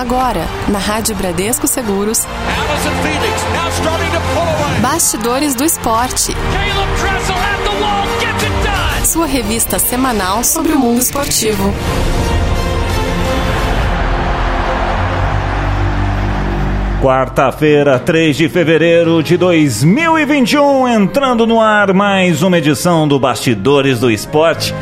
Agora, na Rádio Bradesco Seguros. Bastidores do Esporte. Sua revista semanal sobre o mundo esportivo. Quarta-feira, 3 de fevereiro de 2021, entrando no ar mais uma edição do Bastidores do Esporte.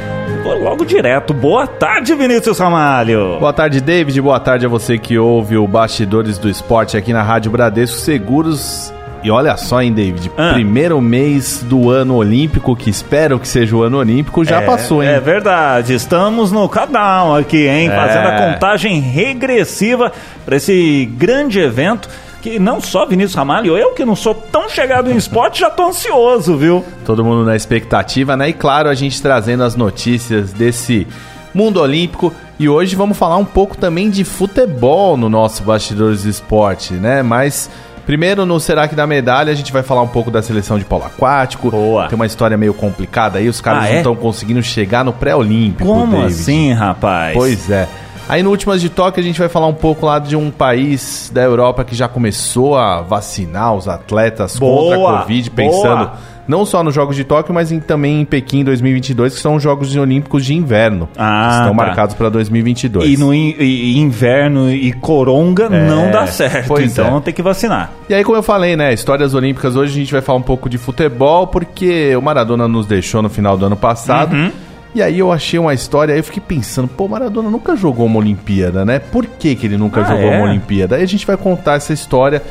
Vou logo direto. Boa tarde, Vinícius Ramalho. Boa tarde, David. Boa tarde a você que ouve o Bastidores do Esporte aqui na Rádio Bradesco Seguros. E olha só, hein, David? Ah. Primeiro mês do ano olímpico, que espero que seja o ano olímpico, já é, passou, hein? É verdade. Estamos no countdown aqui, hein? É. Fazendo a contagem regressiva para esse grande evento. Que não só Vinícius Ramalho, eu que não sou tão chegado em esporte, já tô ansioso, viu? Todo mundo na expectativa, né? E claro, a gente trazendo as notícias desse mundo olímpico. E hoje vamos falar um pouco também de futebol no nosso Bastidores do Esporte, né? Mas primeiro no Será que dá medalha, a gente vai falar um pouco da seleção de polo aquático. Boa. Tem uma história meio complicada aí, os caras Ah, não é? estão conseguindo chegar no pré-olímpico. Como David. assim, rapaz? Pois é. Aí no Últimas de Tóquio a gente vai falar um pouco lá de um país da Europa que já começou a vacinar os atletas Boa, contra a Covid, pensando boa. não só nos Jogos de Tóquio, mas em- também em Pequim 2022, que são os Jogos Olímpicos de Inverno. Ah, que estão tá. marcados para 2022. E no in- e- inverno e coronga não dá certo, então é. tem que vacinar. E aí, como eu falei, né, histórias olímpicas, hoje a gente vai falar um pouco de futebol, porque o Maradona nos deixou no final do ano passado. Uhum. E aí eu achei uma história, aí eu fiquei pensando, pô, Maradona nunca jogou uma Olimpíada, né? Por que, que ele nunca Ah, jogou é? uma Olimpíada? Aí a gente vai contar essa história.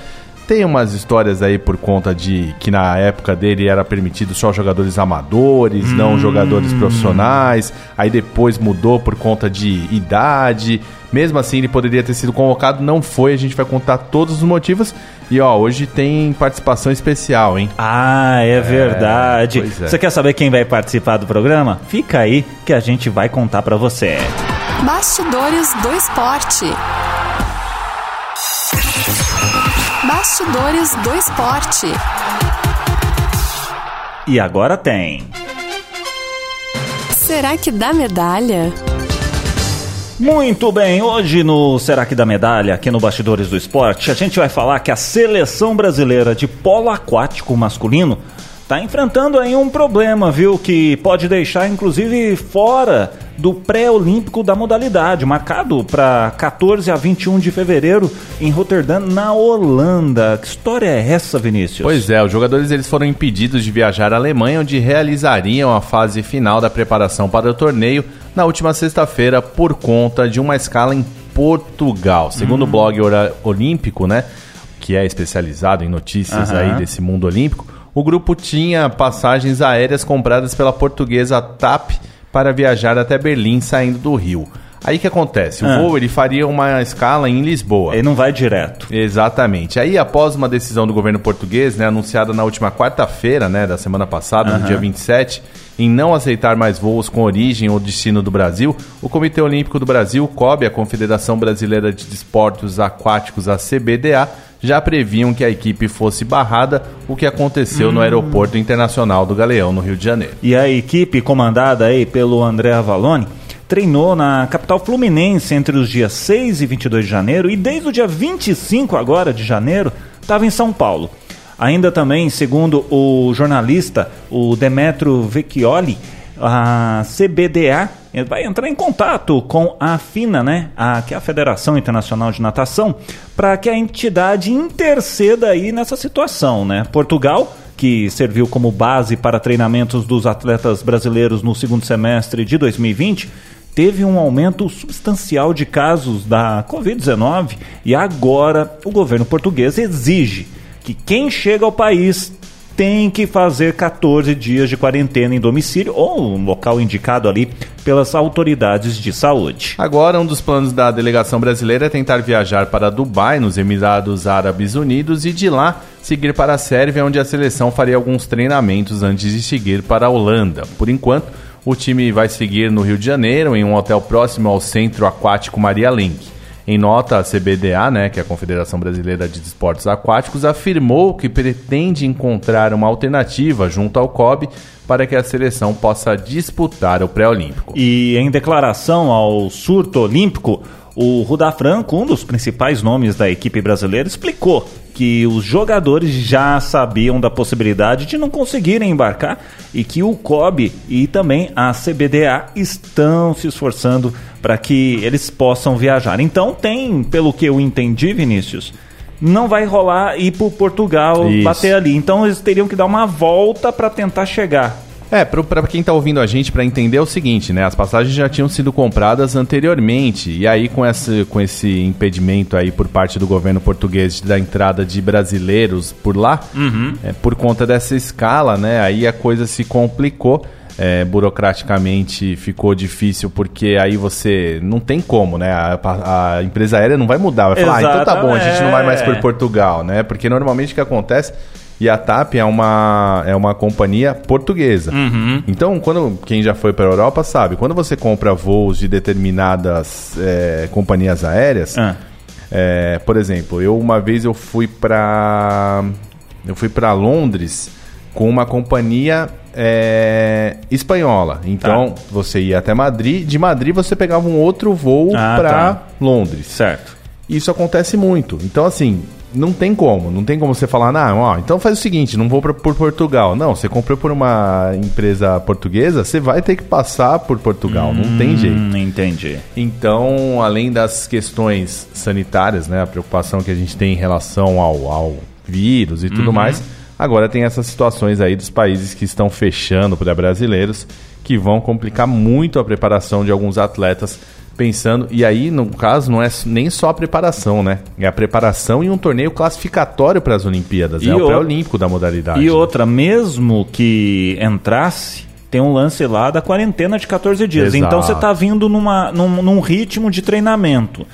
Tem umas histórias aí por conta de que na época dele era permitido só jogadores amadores, Hum. não jogadores profissionais. Aí depois mudou por conta de idade. Mesmo assim, ele poderia ter sido convocado, não foi. A gente vai contar todos os motivos. E ó, hoje tem participação especial, hein? Ah, é, verdade. pois é. Você quer saber quem vai participar do programa? Fica aí que a gente vai contar pra você. Bastidores do Esporte. Bastidores do Esporte. E agora tem. Será que dá medalha? Muito bem, hoje no Será que dá medalha, aqui no Bastidores do Esporte, a gente vai falar que a seleção brasileira de polo aquático masculino está enfrentando aí um problema, viu? Que pode deixar inclusive fora do pré-olímpico da modalidade, marcado para 14 a 21 de fevereiro em Roterdã, na Holanda. Que história é essa, Vinícius? Pois é, os jogadores eles foram impedidos de viajar à Alemanha, onde realizariam a fase final da preparação para o torneio na última sexta-feira por conta de uma escala em Portugal. Segundo o blog Olímpico, né, que é especializado em notícias Aham. aí desse mundo olímpico, o grupo tinha passagens aéreas compradas pela portuguesa TAP para viajar até Berlim saindo do Rio. Aí o que acontece? O Ah. voo ele faria uma escala em Lisboa. Ele não vai direto. Exatamente. Aí, após uma decisão do governo português, né, anunciada na última quarta-feira, né, da semana passada, no dia 27, em não aceitar mais voos com origem ou destino do Brasil, o Comitê Olímpico do Brasil, COB, a Confederação Brasileira de Desportos Aquáticos, a CBDA, já previam que a equipe fosse barrada, o que aconteceu no Aeroporto Internacional do Galeão, no Rio de Janeiro. E a equipe comandada aí pelo André Avalone treinou na capital fluminense entre os dias 6 e 22 de janeiro e desde o dia 25 agora de janeiro estava em São Paulo. Ainda também, segundo o jornalista, o Demetrio Vecchioli, a CBDA vai entrar em contato com a FINA, né, a, que é a Federação Internacional de Natação, para que a entidade interceda aí nessa situação, né? Portugal que serviu como base para treinamentos dos atletas brasileiros no segundo semestre de 2020, teve um aumento substancial de casos da Covid-19 e agora o governo português exige que quem chega ao país tem que fazer 14 dias de quarentena em domicílio ou um local indicado ali pelas autoridades de saúde. Agora, um dos planos da delegação brasileira é tentar viajar para Dubai, nos Emirados Árabes Unidos, e de lá seguir para a Sérvia, onde a seleção faria alguns treinamentos antes de seguir para a Holanda. Por enquanto, o time vai seguir no Rio de Janeiro, em um hotel próximo ao Centro Aquático Maria Lenk. Em nota, a CBDA, né, que é a Confederação Brasileira de Esportes Aquáticos, afirmou que pretende encontrar uma alternativa junto ao COB para que a seleção possa disputar o pré-olímpico. E em declaração ao surto olímpico, o Rudá Franco, um dos principais nomes da equipe brasileira, explicou que os jogadores já sabiam da possibilidade de não conseguirem embarcar e que o COB e também a CBDA estão se esforçando para que eles possam viajar. Então tem, pelo que eu entendi, Vinícius, não vai rolar ir para Portugal Isso. bater ali. Então eles teriam que dar uma volta para tentar chegar. É, para quem está ouvindo a gente, para entender é o seguinte, né? As passagens já tinham sido compradas anteriormente. E aí, com esse, com esse impedimento aí por parte do governo português da entrada de brasileiros por lá, uhum. é, por conta dessa escala, né? Aí a coisa se complicou. É, burocraticamente ficou difícil porque aí você não tem como, né? A, a empresa aérea não vai mudar, vai falar, ah, então tá bom, a gente não vai mais por Portugal, né? Porque normalmente o que acontece e a TAP é uma, é uma companhia portuguesa. Uhum. Então, quando quem já foi para a Europa sabe, quando você compra voos de determinadas é, companhias aéreas, ah. é, por exemplo, eu uma vez eu fui para eu fui para Londres com uma companhia é, espanhola. Então, tá. você ia até Madrid, de Madrid você pegava um outro voo ah, para tá. Londres. Certo. Isso acontece muito. Então, assim, não tem como. Não tem como você falar, não, ó, então faz o seguinte, não vou pra, por Portugal. Não, você comprou por uma empresa portuguesa, você vai ter que passar por Portugal. Hum, não tem hum, jeito. Entendi. Então, além das questões sanitárias, né, a preocupação que a gente tem em relação ao, ao vírus e tudo uhum. mais, agora tem essas situações aí dos países que estão fechando para brasileiros, que vão complicar muito a preparação de alguns atletas pensando. E aí, no caso, não é nem só a preparação, né? É a preparação e um torneio classificatório para as Olimpíadas. E é o, o pré-olímpico da modalidade. E outra, mesmo que entrasse, tem um lance lá da quarentena de 14 dias. Exato. Então você está vindo numa, num, num ritmo de treinamento.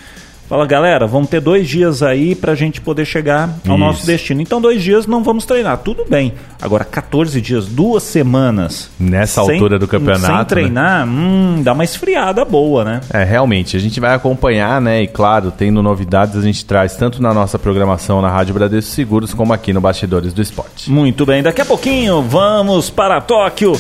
Fala, galera, vamos ter dois dias aí pra gente poder chegar ao Isso. nosso destino. Então, dois dias não vamos treinar, tudo bem. Agora, 14 dias, duas semanas. Nessa sem, altura do campeonato. Sem né? treinar, né? hum, dá uma esfriada boa, né? É, realmente. A gente vai acompanhar, né? E claro, tendo novidades, a gente traz tanto na nossa programação na Rádio Bradesco Seguros, como aqui no Bastidores do Esporte. Muito bem, daqui a pouquinho vamos para Tóquio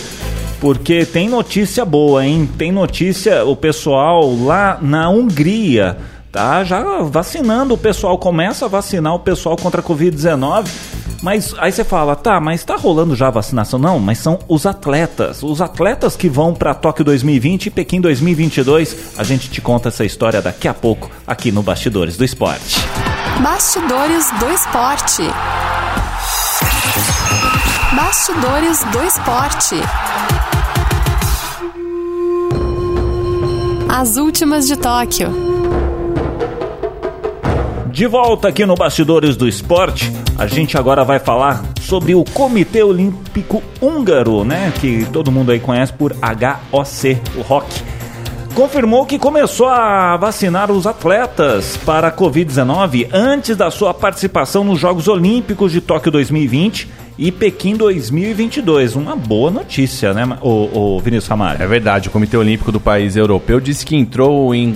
porque tem notícia boa, hein? Tem notícia, o pessoal lá na Hungria tá já vacinando o pessoal, começa a vacinar o pessoal contra a Covid-19. Mas aí você fala, tá, mas está rolando já a vacinação? Não, mas são os atletas. Os atletas que vão para Tóquio 2020 e Pequim 2022. A gente te conta essa história daqui a pouco aqui no Bastidores do Esporte. Bastidores do Esporte. Bastidores do Esporte. As últimas de Tóquio. De volta aqui no Bastidores do Esporte, a gente agora vai falar sobre o Comitê Olímpico Húngaro, né? Que todo mundo aí conhece por HOC, o ROC. Confirmou que começou a vacinar os atletas para a Covid-19 antes da sua participação nos Jogos Olímpicos de Tóquio 2020 e Pequim 2022. Uma boa notícia, né, o, o Vinícius Ramalho? É verdade. O Comitê Olímpico do país europeu disse que entrou em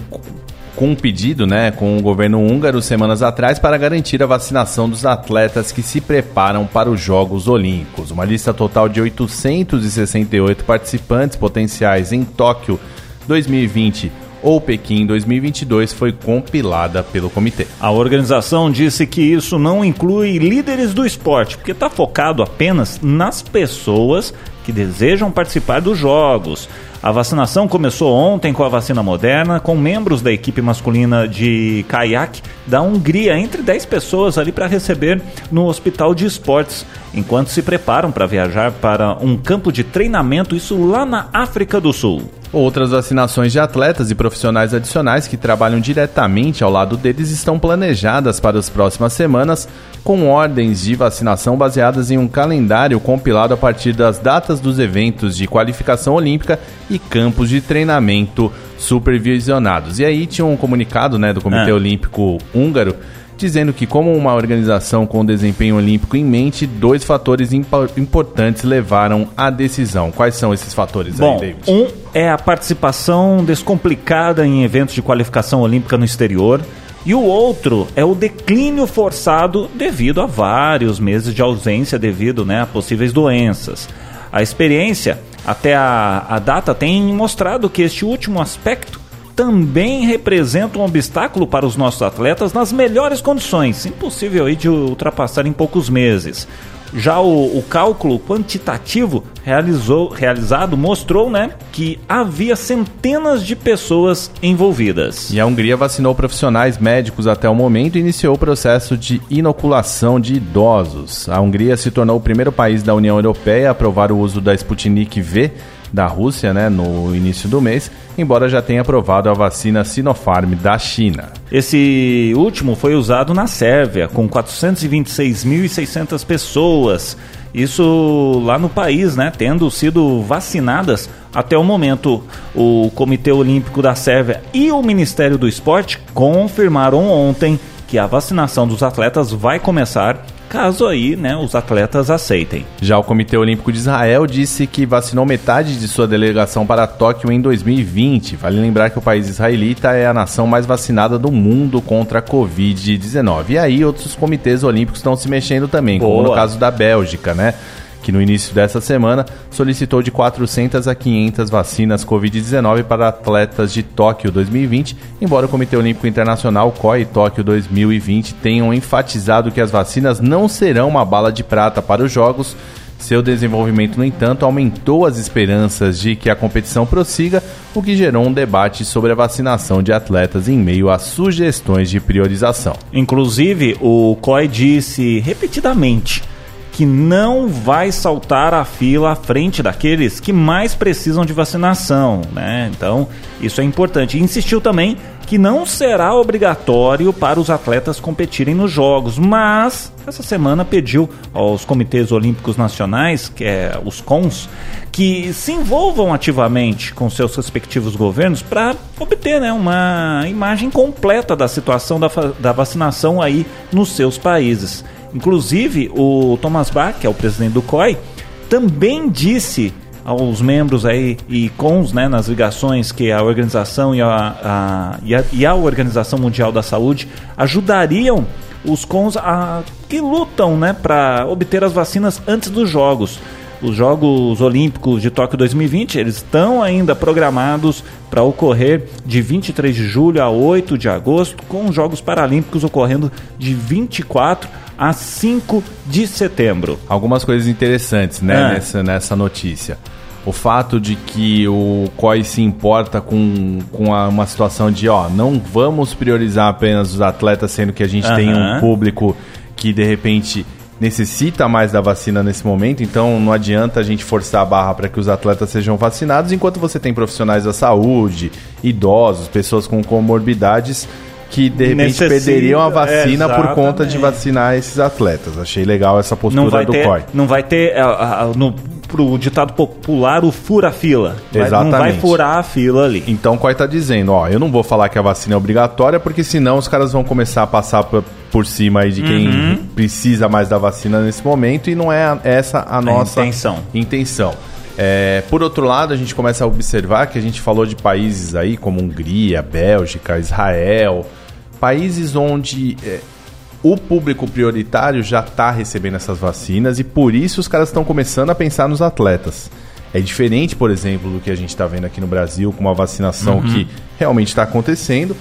com um pedido né, com o governo húngaro semanas atrás para garantir a vacinação dos atletas que se preparam para os Jogos Olímpicos. Uma lista total de 868 participantes potenciais em Tóquio 2020 ou Pequim 2022 foi compilada pelo comitê. A organização disse que isso não inclui líderes do esporte, porque está focado apenas nas pessoas que desejam participar dos Jogos. A vacinação começou ontem com a vacina moderna, com membros da equipe masculina de caiaque da Hungria, entre 10 pessoas ali para receber no Hospital de Esportes, enquanto se preparam para viajar para um campo de treinamento, isso lá na África do Sul. Outras vacinações de atletas e profissionais adicionais que trabalham diretamente ao lado deles estão planejadas para as próximas semanas, com ordens de vacinação baseadas em um calendário compilado a partir das datas dos eventos de qualificação olímpica e campos de treinamento supervisionados. E aí tinha um comunicado né, do Comitê é. Olímpico Húngaro dizendo que, como uma organização com desempenho olímpico em mente, dois fatores importantes levaram à decisão. Quais são esses fatores Bom, aí, David? Um é a participação descomplicada em eventos de qualificação olímpica no exterior. E o outro é o declínio forçado devido a vários meses de ausência devido né, a possíveis doenças. A experiência até a, a data tem mostrado que este último aspecto também representa um obstáculo para os nossos atletas nas melhores condições, impossível aí de ultrapassar em poucos meses. Já o, o cálculo quantitativo realizou, realizado mostrou né, que havia centenas de pessoas envolvidas. E a Hungria vacinou profissionais médicos até o momento e iniciou o processo de inoculação de idosos. A Hungria se tornou o primeiro país da União Europeia a aprovar o uso da Sputnik V da Rússia né, no início do mês, embora já tenha aprovado a vacina Sinopharm da China. Esse último foi usado na Sérvia, com 426.600 pessoas. Isso lá no país, né, tendo sido vacinadas até o momento. O Comitê Olímpico da Sérvia e o Ministério do Esporte confirmaram ontem que a vacinação dos atletas vai começar caso aí né, os atletas aceitem. Já o Comitê Olímpico de Israel disse que vacinou metade de sua delegação para Tóquio em 2020. Vale lembrar que o país israelita é a nação mais vacinada do mundo contra a Covid-19. E aí outros comitês olímpicos estão se mexendo também, Boa. como no caso da Bélgica, né? Que no início dessa semana solicitou de 400 a 500 vacinas Covid-19 para atletas de Tóquio 2020, embora o Comitê Olímpico Internacional COI Tóquio 2020 tenham enfatizado que as vacinas não serão uma bala de prata para os Jogos. Seu desenvolvimento, no entanto, aumentou as esperanças de que a competição prossiga, o que gerou um debate sobre a vacinação de atletas em meio a sugestões de priorização. Inclusive, o COI disse repetidamente que não vai saltar a fila à frente daqueles que mais precisam de vacinação, né? Então, isso é importante. E insistiu também que não será obrigatório para os atletas competirem nos jogos, mas essa semana pediu aos comitês olímpicos nacionais, que é os CONs, que se envolvam ativamente com seus respectivos governos para obter né, uma imagem completa da situação da, da vacinação aí nos seus países. Inclusive, o Thomas Bach, que é o presidente do COI, também disse aos membros aí e cons né, nas ligações que a organização e a, a, e a, e a Organização Mundial da Saúde ajudariam os cons a, que lutam né, para obter as vacinas antes dos jogos. Os Jogos Olímpicos de Tóquio 2020 eles estão ainda programados para ocorrer de 23 de julho a 8 de agosto, com os Jogos Paralímpicos ocorrendo de 24 a 5 de setembro. Algumas coisas interessantes né, ah. nessa, nessa notícia. O fato de que o COI se importa com, com a, uma situação de, ó, não vamos priorizar apenas os atletas, sendo que a gente tem um público que de repente necessita mais da vacina nesse momento, então não adianta a gente forçar a barra para que os atletas sejam vacinados, enquanto você tem profissionais da saúde, idosos, pessoas com comorbidades que de repente Necessita, perderiam a vacina é, por conta de vacinar esses atletas. Achei legal essa postura do ter, COI. Não vai ter, é, no, pro ditado popular, o fura-fila. Exatamente. Não vai furar a fila ali. Então o COI está dizendo, ó, eu não vou falar que a vacina é obrigatória, porque senão os caras vão começar a passar por, por cima aí de quem uhum. precisa mais da vacina nesse momento e não é essa a nossa intenção. intenção. É, por outro lado, a gente começa a observar que a gente falou de países aí como Hungria, Bélgica, Israel, países onde é, o público prioritário já está recebendo essas vacinas e por isso os caras estão começando a pensar nos atletas. É diferente, por exemplo, do que a gente está vendo aqui no Brasil, com uma vacinação uhum. que realmente está acontecendo,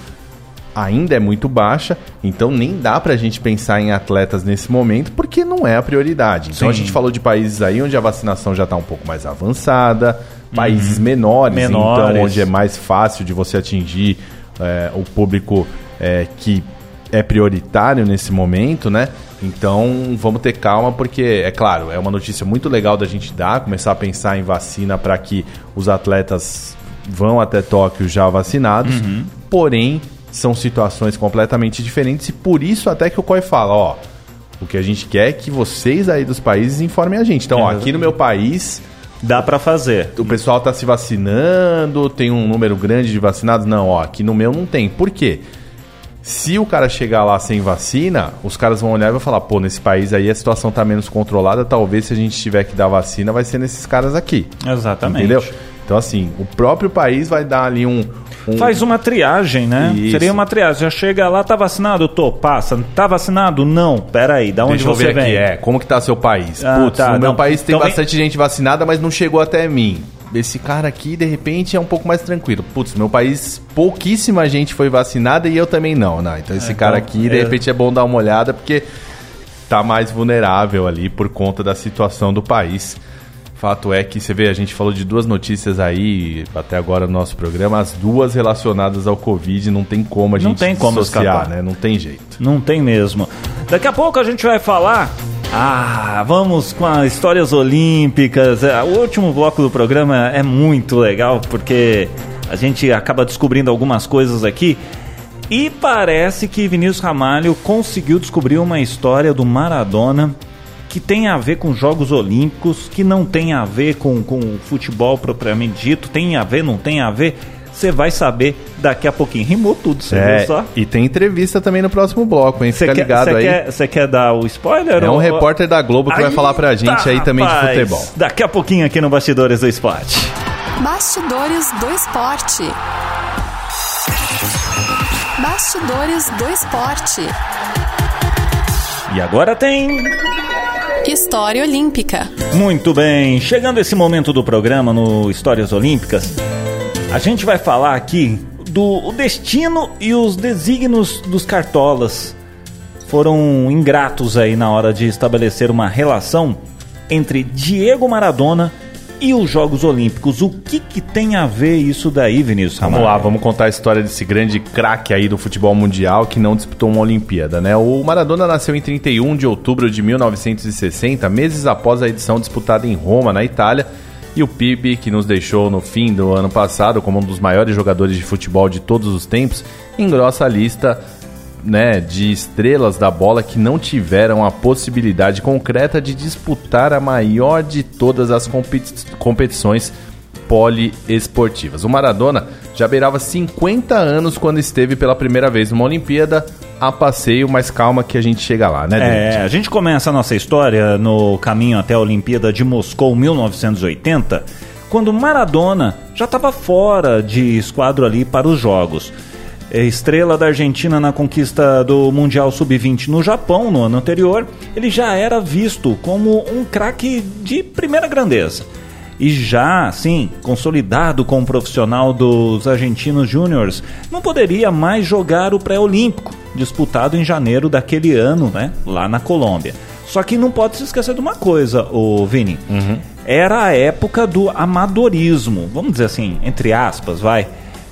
ainda é muito baixa, então nem dá para a gente pensar em atletas nesse momento, porque não é a prioridade. Então Sim. a gente falou de países aí onde a vacinação já está um pouco mais avançada, países uhum. menores, menores, então onde é mais fácil de você atingir é, o público é, que é prioritário nesse momento, né? Então vamos ter calma, porque, é claro, é uma notícia muito legal da gente dar, começar a pensar em vacina para que os atletas vão até Tóquio já vacinados, uhum. porém são situações completamente diferentes e por isso até que o COI fala, ó, o que a gente quer é que vocês aí dos países informem a gente. Então, ó, aqui no meu país dá para fazer. O pessoal tá se vacinando, tem um número grande de vacinados? Não, ó, aqui no meu não tem. Por quê? Se o cara chegar lá sem vacina, os caras vão olhar e vão falar: pô, nesse país aí a situação tá menos controlada, talvez se a gente tiver que dar vacina, vai ser nesses caras aqui. Exatamente. Entendeu? Então, assim, o próprio país vai dar ali um, Faz uma triagem, né? Isso. Seria uma triagem. Já chega lá, tá vacinado? Tô, passa. Tá vacinado? Não. Pera aí, da onde Deixa eu você ver vem? aqui, é. Como que tá seu país? Ah, Putz, tá, no meu não. país tem Então vem- bastante gente vacinada, mas não chegou até mim. Esse cara aqui, de repente, é um pouco mais tranquilo. Putz, meu país, pouquíssima gente foi vacinada e eu também não, né? Então esse É, cara então, aqui, de é- repente, é bom dar uma olhada, porque tá mais vulnerável ali por conta da situação do país. Fato é que você vê, a gente falou de duas notícias aí até agora no nosso programa, as duas relacionadas ao Covid, não tem como a Não gente tem como escapar. né? Não tem jeito. Não tem mesmo. Daqui a pouco a gente vai falar. Ah, vamos com as histórias olímpicas. É, O último bloco do programa é muito legal porque a gente acaba descobrindo algumas coisas aqui. E parece que Vinícius Ramalho conseguiu descobrir uma história do Maradona que tem a ver com Jogos Olímpicos, que não tem a ver com, com futebol propriamente dito, tem a ver, não tem a ver. Você vai saber daqui a pouquinho. Rimou tudo, você É, viu só? e tem entrevista também no próximo bloco, hein? Você Fica quer, ligado aí. quer, cê quer dar o spoiler? É um ou- repórter da Globo que vai falar pra gente aí também de rapaz. futebol. Daqui a pouquinho aqui no Bastidores do Esporte. Bastidores do Esporte. Bastidores do Esporte. E agora tem. História Olímpica. Muito bem, chegando esse momento do programa no Histórias Olímpicas, a gente vai falar aqui do destino e os desígnios dos cartolas. Foram ingratos aí na hora de estabelecer uma relação entre Diego Maradona e os Jogos Olímpicos. O que, que tem a ver isso daí, Vinícius Vamos Ramalho? lá, vamos contar a história desse grande craque aí do futebol mundial que não disputou uma Olimpíada, né? O Maradona nasceu em 31 de outubro de 1960, meses após a edição disputada em Roma, na Itália, e o PIB, que nos deixou no fim do ano passado como um dos maiores jogadores de futebol de todos os tempos, engrossa a lista né, de estrelas da bola que não tiveram a possibilidade concreta de disputar a maior de todas as competi- competições poliesportivas. O Maradona já beirava 50 anos quando esteve pela primeira vez numa Olimpíada a passeio, mas calma que a gente chega lá, né, David? É, a gente começa a nossa história no caminho até a Olimpíada de Moscou 1980, quando Maradona já estava fora de esquadro ali para os Jogos. É, Estrela da Argentina na conquista do Mundial Sub-20 no Japão no ano anterior, ele já era visto como um craque de primeira grandeza. E já, assim, consolidado como profissional dos argentinos júniores, não poderia mais jogar o pré-olímpico, disputado em janeiro daquele ano, né, lá na Colômbia. Só que não pode se esquecer de uma coisa, o Vini. Era a época do amadorismo, vamos dizer assim, entre aspas, vai,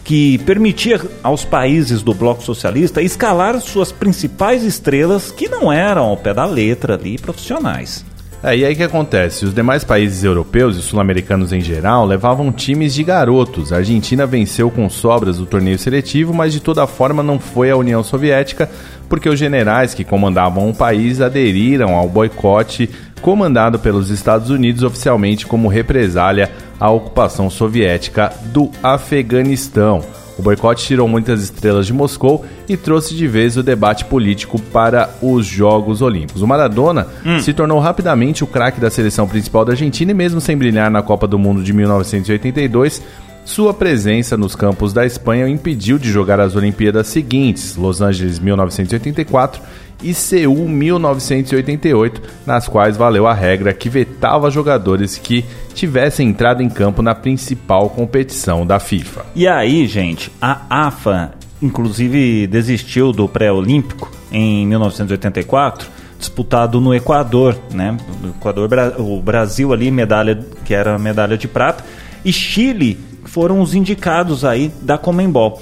que permitia aos países do bloco socialista escalar suas principais estrelas que não eram ao pé da letra ali profissionais. É, e aí que acontece? Os demais países europeus e sul-americanos em geral levavam times de garotos. A Argentina venceu com sobras o torneio seletivo, mas de toda forma não foi a União Soviética, porque os generais que comandavam o país aderiram ao boicote comandado pelos Estados Unidos oficialmente como represália à ocupação soviética do Afeganistão. O boicote tirou muitas estrelas de Moscou e trouxe de vez o debate político para os Jogos Olímpicos. O Maradona se tornou rapidamente o craque da seleção principal da Argentina e, mesmo sem brilhar na Copa do Mundo de 1982, sua presença nos campos da Espanha o impediu de jogar as Olimpíadas seguintes, Los Angeles 1984 e Seul 1988, nas quais valeu a regra que vetava jogadores que tivessem entrado em campo na principal competição da FIFA. E aí, gente, a AFA, inclusive, desistiu do pré-olímpico em 1984, disputado no Equador, né? O Equador, o Brasil ali, medalha, que era medalha de prata, e Chile foram os indicados aí da Comembol.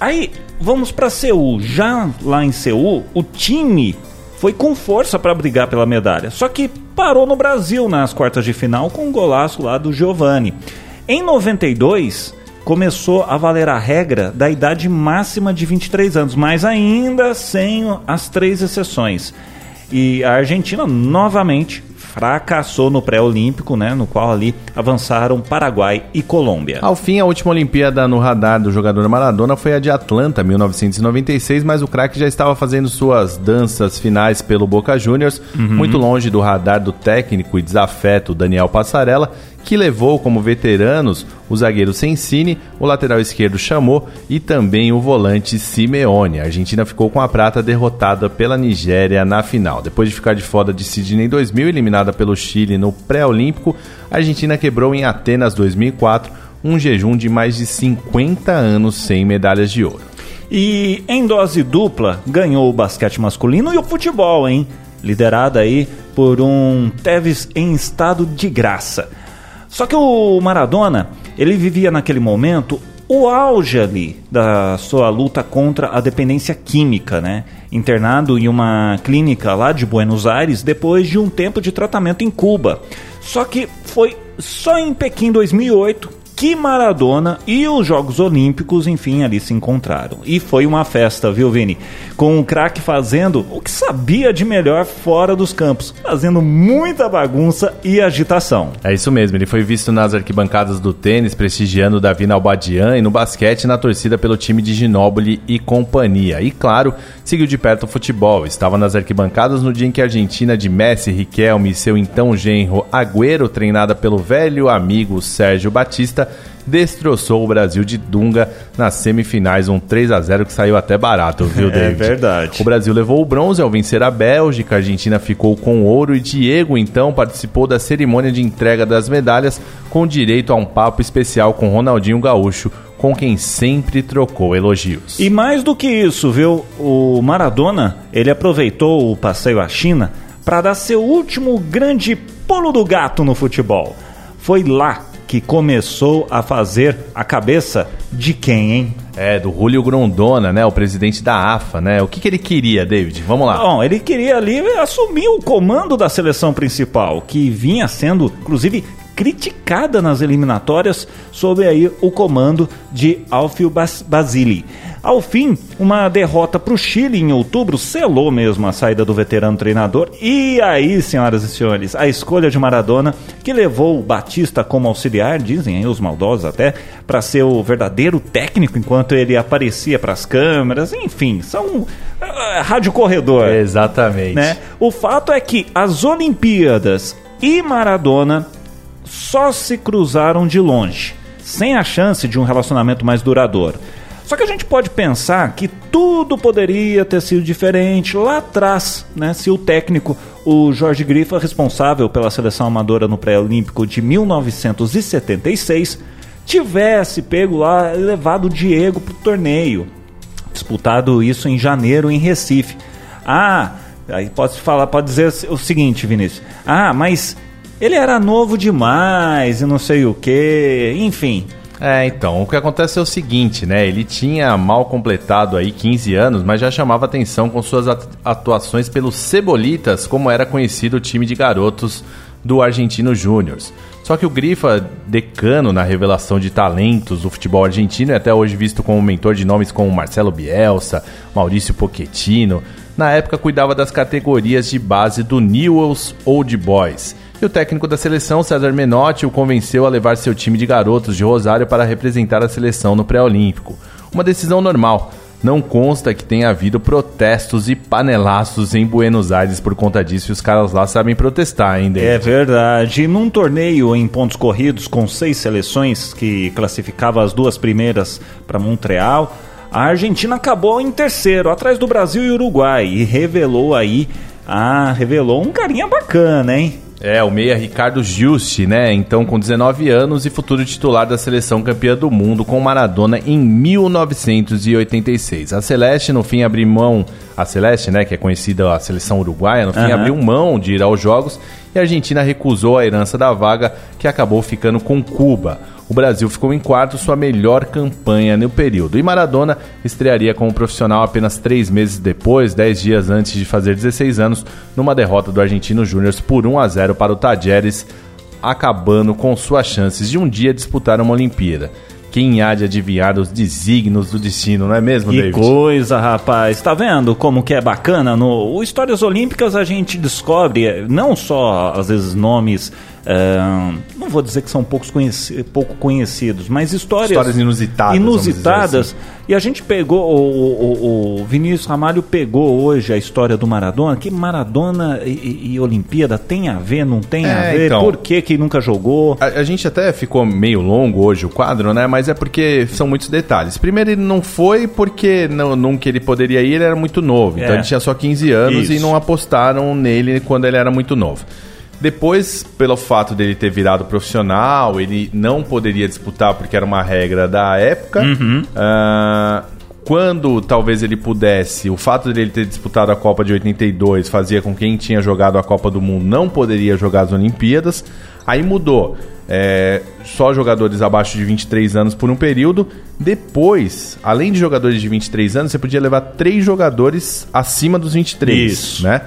Aí, vamos para Seul. Já lá em Seul, o time foi com força para brigar pela medalha. Só que parou no Brasil nas quartas de final com um golaço lá do Giovani. Em 92, começou a valer a regra da idade máxima de 23 anos, mas ainda sem as três exceções. E a Argentina novamente fracassou no pré-olímpico, né, no qual ali avançaram Paraguai e Colômbia. Ao fim, a última Olimpíada no radar do jogador Maradona foi a de Atlanta, 1996, mas o craque já estava fazendo suas danças finais pelo Boca Juniors, muito longe do radar do técnico e desafeto Daniel Passarella, que levou como veteranos o zagueiro Sensini, o lateral esquerdo Chamou e também o volante Simeone. A Argentina ficou com a prata derrotada pela Nigéria na final. Depois de ficar de fora de Sydney 2000, eliminada pelo Chile no pré-olímpico, a Argentina quebrou em Atenas 2004 um jejum de mais de 50 anos sem medalhas de ouro. E em dose dupla, ganhou o basquete masculino e o futebol, hein? Liderada aí por um Tevez em estado de graça. Só que o Maradona, ele vivia naquele momento o auge ali da sua luta contra a dependência química, né? Internado em uma clínica lá de Buenos Aires depois de um tempo de tratamento em Cuba. Só que foi só em Pequim 2008 que Maradona e os Jogos Olímpicos, enfim, ali se encontraram. E foi uma festa, viu, Vini? Com o craque fazendo o que sabia de melhor fora dos campos, fazendo muita bagunça e agitação. É isso mesmo, ele foi visto nas arquibancadas do tênis, prestigiando Davi Nalbadian e no basquete na torcida pelo time de Ginóbili e companhia. E claro, seguiu de perto o futebol, estava nas arquibancadas no dia em que a Argentina de Messi, Riquelme e seu então genro Agüero, treinada pelo velho amigo Sérgio Batista, destroçou o Brasil de Dunga nas semifinais, um 3 a 0 que saiu até barato, viu, é David? É verdade. O Brasil levou o bronze ao vencer a Bélgica, a Argentina ficou com ouro e Diego então participou da cerimônia de entrega das medalhas com direito a um papo especial com Ronaldinho Gaúcho, com quem sempre trocou elogios. E mais do que isso, viu? O Maradona, ele aproveitou o passeio à China para dar seu último grande pulo do gato no futebol. Foi lá que começou a fazer a cabeça de quem, hein? É, do Julio Grondona, né? O presidente da AFA, né? O que, que ele queria, David? Vamos lá. Bom, ele queria ali assumir o comando da seleção principal, que vinha sendo, inclusive, criticada nas eliminatórias sob aí o comando de Alfio Basili. Ao fim, uma derrota para o Chile em outubro selou mesmo a saída do veterano treinador. E aí, senhoras e senhores, a escolha de Maradona, que levou o Batista como auxiliar, dizem aí os maldosos até, para ser o verdadeiro técnico enquanto ele aparecia para as câmeras. Enfim, são uh, rádio corredor. Exatamente. Né? O fato é que as Olimpíadas e Maradona só se cruzaram de longe, sem a chance de um relacionamento mais duradouro. Só que a gente pode pensar que tudo poderia ter sido diferente lá atrás, né? Se o técnico, o Jorge Grifa, responsável pela seleção amadora no pré-olímpico de 1976, tivesse pego lá e levado o Diego para o torneio. Disputado isso em janeiro em Recife. Ah, aí pode falar, pode dizer o seguinte, Vinícius. Ah, mas ele era novo demais e não sei o que, enfim. É, então, o que acontece é o seguinte, né? Ele tinha mal completado aí 15 anos, mas já chamava atenção com suas atuações pelos Cebolitas, como era conhecido o time de garotos do Argentino Júnior. Só que o Grifa, decano na revelação de talentos do futebol argentino, é até hoje visto como mentor de nomes como Marcelo Bielsa, Maurício Pochettino, na época cuidava das categorias de base do Newell's Old Boys e o técnico da seleção, César Menotti, o convenceu a levar seu time de garotos de Rosário para representar a seleção no pré-olímpico. Uma decisão normal. Não consta que tenha havido protestos e panelaços em Buenos Aires por conta disso e os caras lá sabem protestar ainda. É verdade. Num torneio em pontos corridos com seis seleções que classificava as duas primeiras para Montreal, a Argentina acabou em terceiro, atrás do Brasil e Uruguai, e revelou aí, ah, revelou um carinha bacana, hein? É, o meia Ricardo Giusti, né? Então, com 19 anos e futuro titular da seleção campeã do mundo com Maradona em 1986. A Celeste, no fim, abriu mão. A Celeste, né? Que é conhecida a seleção uruguaia, no fim, uhum. abriu mão de ir aos Jogos e a Argentina recusou a herança da vaga, que acabou ficando com Cuba o Brasil ficou em quarto, sua melhor campanha no período. E Maradona estrearia como profissional apenas três meses depois, dez dias antes de fazer 16 anos, numa derrota do Argentino Júnior por 1 a 0 para o Tajeres, acabando com suas chances de um dia disputar uma Olimpíada. Quem há de adivinhar os desígnios do destino, não é mesmo, que David? Que coisa, rapaz. Tá vendo como que é bacana? No o Histórias Olímpicas a gente descobre não só, às vezes, nomes Uh, não vou dizer que são poucos conheci pouco conhecidos, mas histórias, histórias inusitadas. Inusitadas. Assim. E a gente pegou, o, o, o, Vinícius Ramalho pegou hoje a história do Maradona, que Maradona e, e Olimpíada tem a ver, não tem é, a ver, então, por que, que nunca jogou? A, a, gente até ficou meio longo hoje o quadro, né? Mas é porque são muitos detalhes. Primeiro, ele não foi porque não, nunca ele poderia ir, ele era muito novo. Então é. ele tinha só 15 anos Isso. e não apostaram nele quando ele era muito novo. Depois, pelo fato dele ter virado profissional, ele não poderia disputar porque era uma regra da época. Uhum. Uh, quando talvez ele pudesse, o fato dele ter disputado a Copa de 82 fazia com que quem tinha jogado a Copa do Mundo não poderia jogar as Olimpíadas. Aí mudou. É, só jogadores abaixo de 23 anos por um período. Depois, além de jogadores de 23 anos, você podia levar três jogadores acima dos 23. Isso. Né?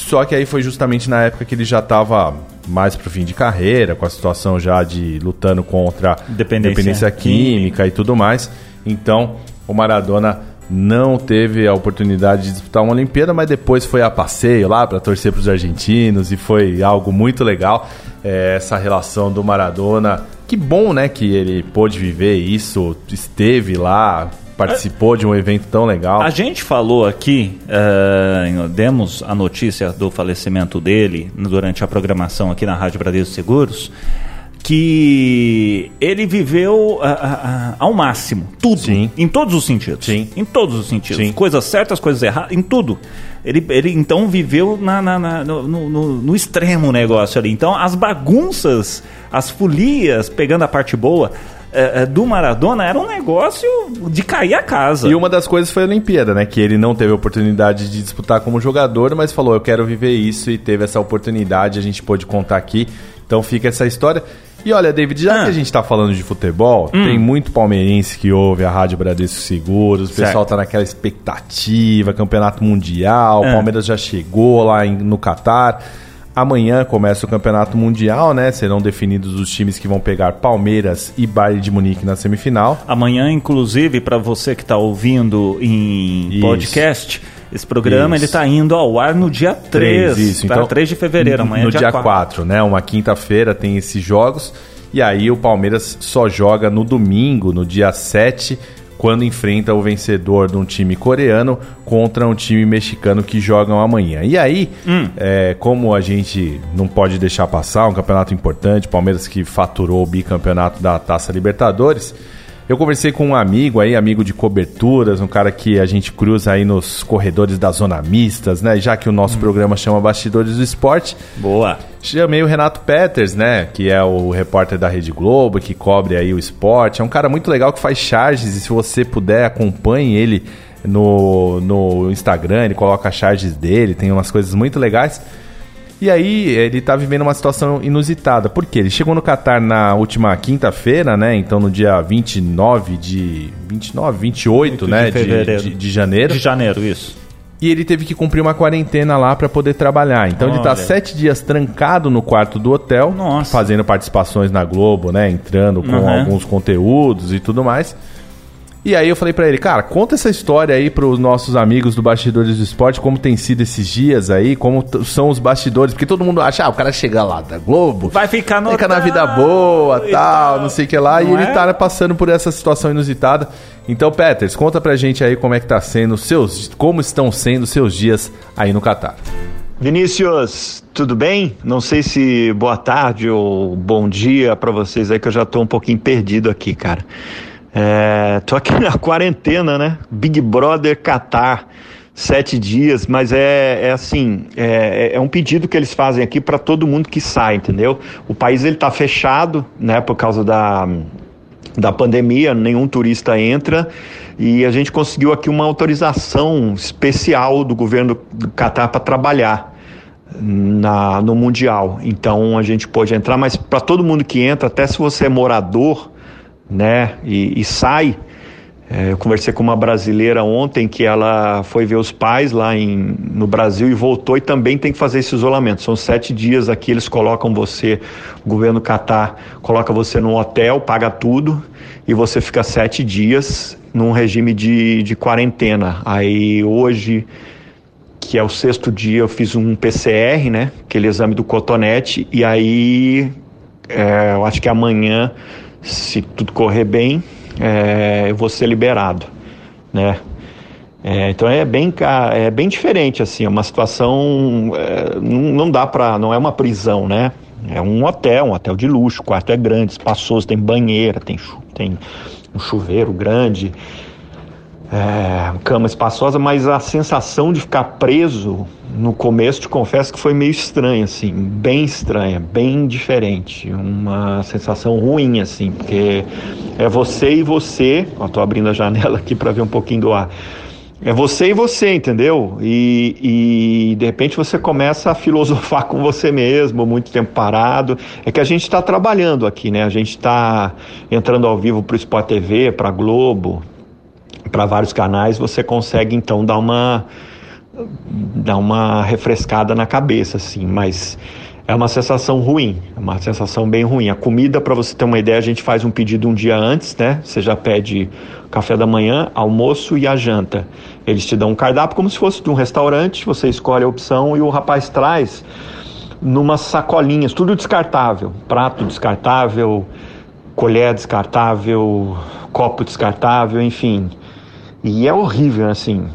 Só que aí foi justamente na época que ele já estava mais pro fim de carreira, com a situação já de lutando contra dependência, dependência química e tudo mais. Então, o Maradona não teve a oportunidade de disputar uma Olimpíada, mas depois foi a passeio lá para torcer para os argentinos e foi algo muito legal é, essa relação do Maradona. Que bom, né, que ele pôde viver isso, esteve lá, participou de um evento tão legal. A gente falou aqui, uh, demos a notícia do falecimento dele durante a programação aqui na Rádio Bradesco Seguros, que ele viveu uh, uh, ao máximo, tudo, Sim. em todos os sentidos. Sim. Em todos os sentidos. Sim. Coisas certas, coisas erradas, em tudo. Ele, ele então viveu na, na, na no, no, no, extremo o negócio ali. Então as bagunças, as folias, pegando a parte boa, é, é, do Maradona era um negócio de cair a casa. E uma das coisas foi a Olimpíada, né? Que ele não teve oportunidade de disputar como jogador, mas falou: eu quero viver isso e teve essa oportunidade, a gente pôde contar aqui. Então fica essa história. E olha, David, já ah. que a gente está falando de futebol, hum. tem muito palmeirense que ouve a Rádio Bradesco Seguros, o certo. pessoal tá naquela expectativa, campeonato mundial, o ah. Palmeiras já chegou lá em, no Catar. Amanhã começa o Campeonato Mundial, né? Serão definidos os times que vão pegar Palmeiras e Bayern de Munique na semifinal. Amanhã, inclusive, para você que está ouvindo em isso. podcast, esse programa isso. ele está indo ao ar no dia 3, 3 isso. Tá? Então, 3 de fevereiro, amanhã no dia, dia 4. 4, né? Uma quinta-feira tem esses jogos. E aí o Palmeiras só joga no domingo, no dia 7, quando enfrenta o vencedor de um time coreano contra um time mexicano que jogam amanhã. E aí, hum. é, como a gente não pode deixar passar um campeonato importante, Palmeiras que faturou o bicampeonato da Taça Libertadores, eu conversei com um amigo aí, amigo de coberturas, um cara que a gente cruza aí nos corredores da Zona Mistas, né? Já que o nosso hum. programa chama Bastidores do Esporte. Boa. Chamei o Renato Peters, né? Que é o repórter da Rede Globo, que cobre aí o esporte. É um cara muito legal que faz charges e se você puder, acompanhe ele no, no Instagram, ele coloca charges dele, tem umas coisas muito legais. E aí ele tá vivendo uma situação inusitada. Por quê? Ele chegou no Catar na última quinta-feira, né? Então no dia 29 de 29, 28, né, de, de, de, de janeiro. De janeiro, isso. E ele teve que cumprir uma quarentena lá para poder trabalhar. Então Olha. ele tá sete dias trancado no quarto do hotel, Nossa. fazendo participações na Globo, né? Entrando com uhum. alguns conteúdos e tudo mais. E aí eu falei para ele, cara, conta essa história aí para os nossos amigos do Bastidores do Esporte, como tem sido esses dias aí, como são os bastidores, porque todo mundo acha, ah, o cara chega lá da Globo, vai ficar no fica na vida boa, tal, tal, não sei o que lá, não e é? ele tá passando por essa situação inusitada. Então, Peters, conta pra gente aí como é que tá sendo seus, como estão sendo seus dias aí no Catar. Vinícius, tudo bem? Não sei se boa tarde ou bom dia para vocês aí que eu já tô um pouquinho perdido aqui, cara. É, tô aqui na quarentena, né? Big Brother Qatar, sete dias, mas é, é assim, é, é um pedido que eles fazem aqui para todo mundo que sai, entendeu? O país ele tá fechado, né? Por causa da da pandemia, nenhum turista entra e a gente conseguiu aqui uma autorização especial do governo do Catar para trabalhar na, no Mundial. Então a gente pode entrar, mas para todo mundo que entra, até se você é morador, né, e, e sai. É, eu conversei com uma brasileira ontem que ela foi ver os pais lá em, no Brasil e voltou e também tem que fazer esse isolamento. São sete dias aqui, eles colocam você, o governo Catar coloca você num hotel, paga tudo e você fica sete dias num regime de, de quarentena. Aí hoje, que é o sexto dia, eu fiz um PCR, né? Aquele exame do cotonete, e aí é, eu acho que amanhã, se tudo correr bem, é, eu vou ser liberado, né? É, então é bem, é bem diferente, assim, é uma situação, é, não, não dá pra, não é uma prisão, né? É um hotel, um hotel de luxo, o quarto é grande, espaçoso, tem banheira, tem, tem um chuveiro grande, é, cama espaçosa, mas a sensação de ficar preso no começo, te confesso que foi meio estranha, assim, bem estranha, bem diferente, uma sensação ruim, assim, porque é você e você, ó, tô abrindo a janela aqui para ver um pouquinho do ar, é você e você, entendeu? E, e, de repente você começa a filosofar com você mesmo, muito tempo parado. É que a gente está trabalhando aqui, né? A gente está entrando ao vivo para o Sport TV, para Globo, para vários canais. Você consegue então dar uma dar uma refrescada na cabeça, assim. Mas é uma sensação ruim, é uma sensação bem ruim. A comida, para você ter uma ideia, a gente faz um pedido um dia antes, né? Você já pede café da manhã, almoço e a janta. Eles te dão um cardápio como se fosse de um restaurante, você escolhe a opção e o rapaz traz numas sacolinhas, tudo descartável, prato descartável, colher descartável, copo descartável, enfim. E é horrível, assim.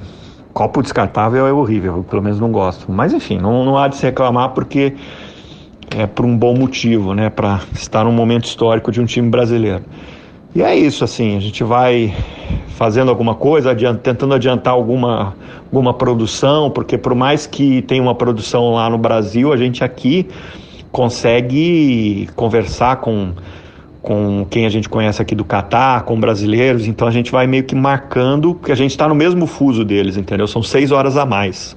Copo descartável é horrível, pelo menos não gosto. Mas enfim, não, não há de se reclamar porque é por um bom motivo, né? Para estar num momento histórico de um time brasileiro. E é isso, assim, a gente vai fazendo alguma coisa, tentando adiantar alguma, alguma produção, porque por mais que tenha uma produção lá no Brasil, a gente aqui consegue conversar com, com quem a gente conhece aqui do Catar, com brasileiros, então a gente vai meio que marcando, porque a gente está no mesmo fuso deles, entendeu? São seis horas a mais.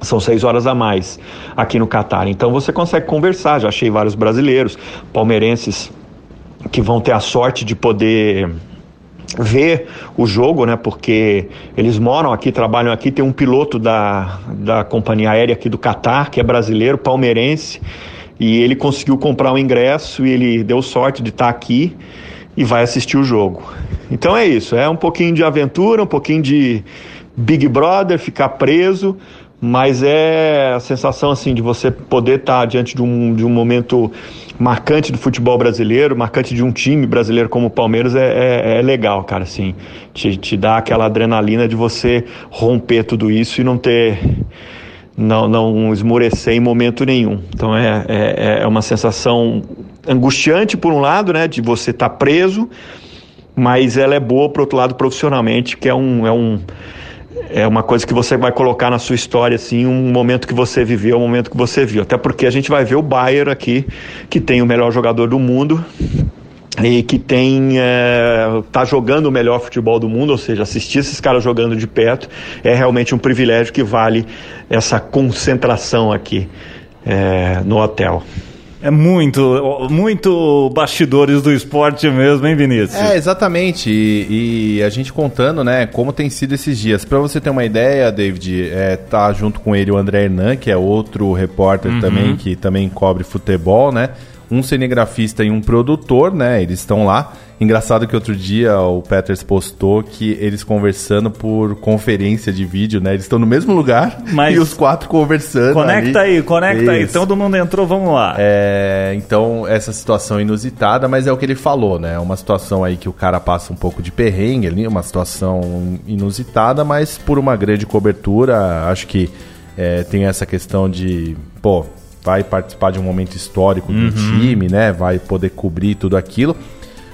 São seis horas a mais aqui no Catar. Então você consegue conversar. Já achei vários brasileiros, palmeirenses que vão ter a sorte de poder ver o jogo, né? Porque eles moram aqui, trabalham aqui. Tem um piloto da, da companhia aérea aqui do Catar, que é brasileiro, palmeirense, e ele conseguiu comprar o um ingresso e ele deu sorte de estar aqui e vai assistir o jogo. Então é isso, é um pouquinho de aventura, um pouquinho de Big Brother, ficar preso, mas é a sensação assim de você poder estar diante de um, de um momento marcante do futebol brasileiro, marcante de um time brasileiro como o Palmeiras é, é, é legal, cara, assim, te, te dá aquela adrenalina de você romper tudo isso e não ter não, não esmorecer em momento nenhum. Então é, é, é uma sensação angustiante por um lado, né, de você estar tá preso, mas ela é boa por outro lado profissionalmente, que é um, é um é uma coisa que você vai colocar na sua história, assim, um momento que você viveu, um momento que você viu. Até porque a gente vai ver o Bayern aqui, que tem o melhor jogador do mundo e que tem é, tá jogando o melhor futebol do mundo, ou seja, assistir esses caras jogando de perto é realmente um privilégio que vale essa concentração aqui é, no hotel. É muito, muito bastidores do esporte mesmo, hein, Vinícius? É, exatamente. E, e a gente contando, né, como tem sido esses dias. Para você ter uma ideia, David, é, tá junto com ele o André Hernan, que é outro repórter uhum. também, que também cobre futebol, né? Um cinegrafista e um produtor, né? Eles estão lá. Engraçado que outro dia o Peters postou que eles conversando por conferência de vídeo, né? Eles estão no mesmo lugar Mas e os quatro conversando. Conecta ali. aí, conecta Isso. aí. Todo mundo entrou, vamos lá. É, então, essa situação inusitada, mas é o que ele falou, né? Uma situação aí que o cara passa um pouco de perrengue ali, uma situação inusitada, mas por uma grande cobertura, acho que é, tem essa questão de, pô, vai participar de um momento histórico uhum. do time, né? Vai poder cobrir tudo aquilo.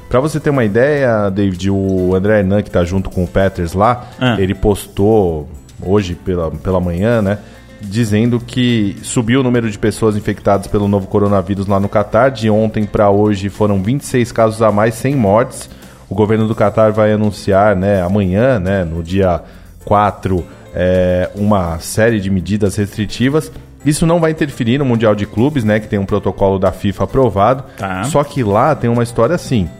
Para você ter uma ideia, David, o André Hernan, que tá junto com o Peters lá, ah. ele postou hoje pela, pela manhã, né? Dizendo que subiu o número de pessoas infectadas pelo novo coronavírus lá no Catar. De ontem para hoje foram 26 casos a mais, sem mortes. O governo do Catar vai anunciar né, amanhã, né, no dia 4, é, uma série de medidas restritivas. Isso não vai interferir no Mundial de Clubes, né? Que tem um protocolo da FIFA aprovado. Tá. Só que lá tem uma história assim.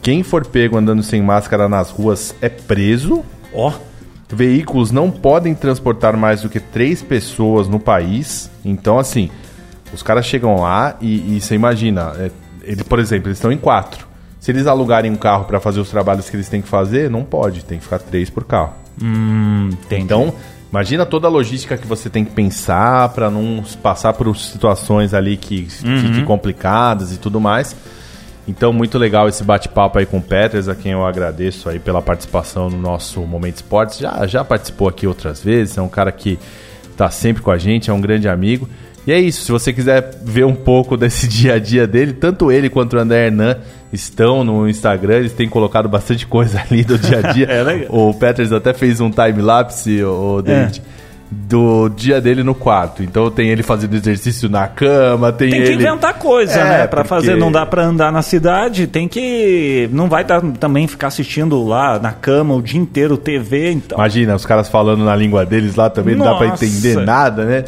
Quem for pego andando sem máscara nas ruas é preso. Ó. Oh. Veículos não podem transportar mais do que três pessoas no país. Então, assim, os caras chegam lá e, e você imagina, é, ele, por exemplo, eles estão em quatro. Se eles alugarem um carro para fazer os trabalhos que eles têm que fazer, não pode, tem que ficar três por carro. Hum, então, Imagina toda a logística que você tem que pensar para não passar por situações ali que uhum. fiquem complicadas e tudo mais. Então, muito legal esse bate-papo aí com o Peters, a quem eu agradeço aí pela participação no nosso Momento Esportes. Já, já participou aqui outras vezes, é um cara que está sempre com a gente, é um grande amigo. E é isso, se você quiser ver um pouco desse dia a dia dele, tanto ele quanto o André Hernan estão no Instagram, eles têm colocado bastante coisa ali do dia a dia. é legal. O Peters até fez um time-lapse, o David. É do dia dele no quarto. Então tem ele fazendo exercício na cama, tem, tem ele... que inventar coisa, é, né? Para porque... fazer, não dá para andar na cidade, tem que não vai dar, também ficar assistindo lá na cama o dia inteiro TV, então. Imagina os caras falando na língua deles lá também Nossa. não dá para entender nada, né?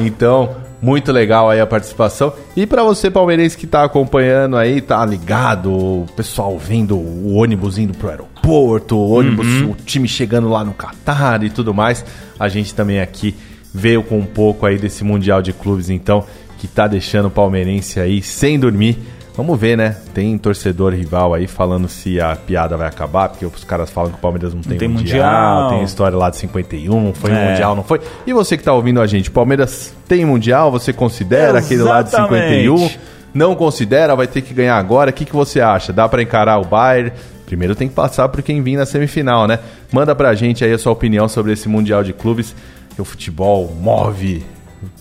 Então, muito legal aí a participação. E para você palmeirense que tá acompanhando aí, tá ligado, o pessoal vendo o ônibus indo pro aeroporto, o ônibus, uhum. o time chegando lá no Catar e tudo mais, a gente também aqui veio com um pouco aí desse Mundial de Clubes, então, que tá deixando o palmeirense aí sem dormir. Vamos ver, né? Tem torcedor rival aí falando se a piada vai acabar, porque os caras falam que o Palmeiras não tem, não tem mundial, mundial, tem história lá de 51, foi é. mundial, não foi? E você que tá ouvindo a gente, Palmeiras tem mundial, você considera Exatamente. aquele lá de 51? Não considera, vai ter que ganhar agora. O que, que você acha? Dá para encarar o Bayern? Primeiro tem que passar por quem vir na semifinal, né? Manda pra gente aí a sua opinião sobre esse Mundial de Clubes. Que o futebol move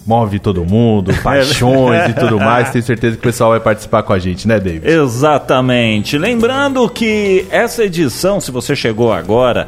move todo mundo, paixões e tudo mais. Tenho certeza que o pessoal vai participar com a gente, né, David? Exatamente. Lembrando que essa edição, se você chegou agora,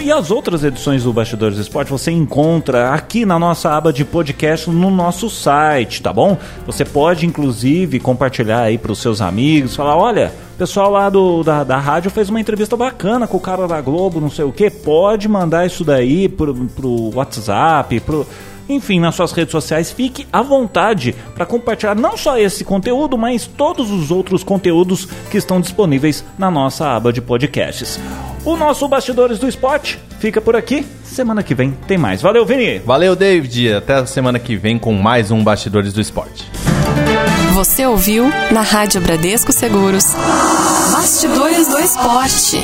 e as outras edições do Bastidores do Esporte você encontra aqui na nossa aba de podcast no nosso site, tá bom? Você pode inclusive compartilhar aí para os seus amigos, falar, olha, o pessoal lá do, da, da rádio fez uma entrevista bacana com o cara da Globo, não sei o que, pode mandar isso daí pro, pro WhatsApp, pro enfim, nas suas redes sociais, fique à vontade para compartilhar não só esse conteúdo, mas todos os outros conteúdos que estão disponíveis na nossa aba de podcasts. O nosso Bastidores do Esporte fica por aqui. Semana que vem tem mais. Valeu, Vini. Valeu, David. Até a semana que vem com mais um Bastidores do Esporte. Você ouviu na Rádio Bradesco Seguros. Bastidores do Esporte.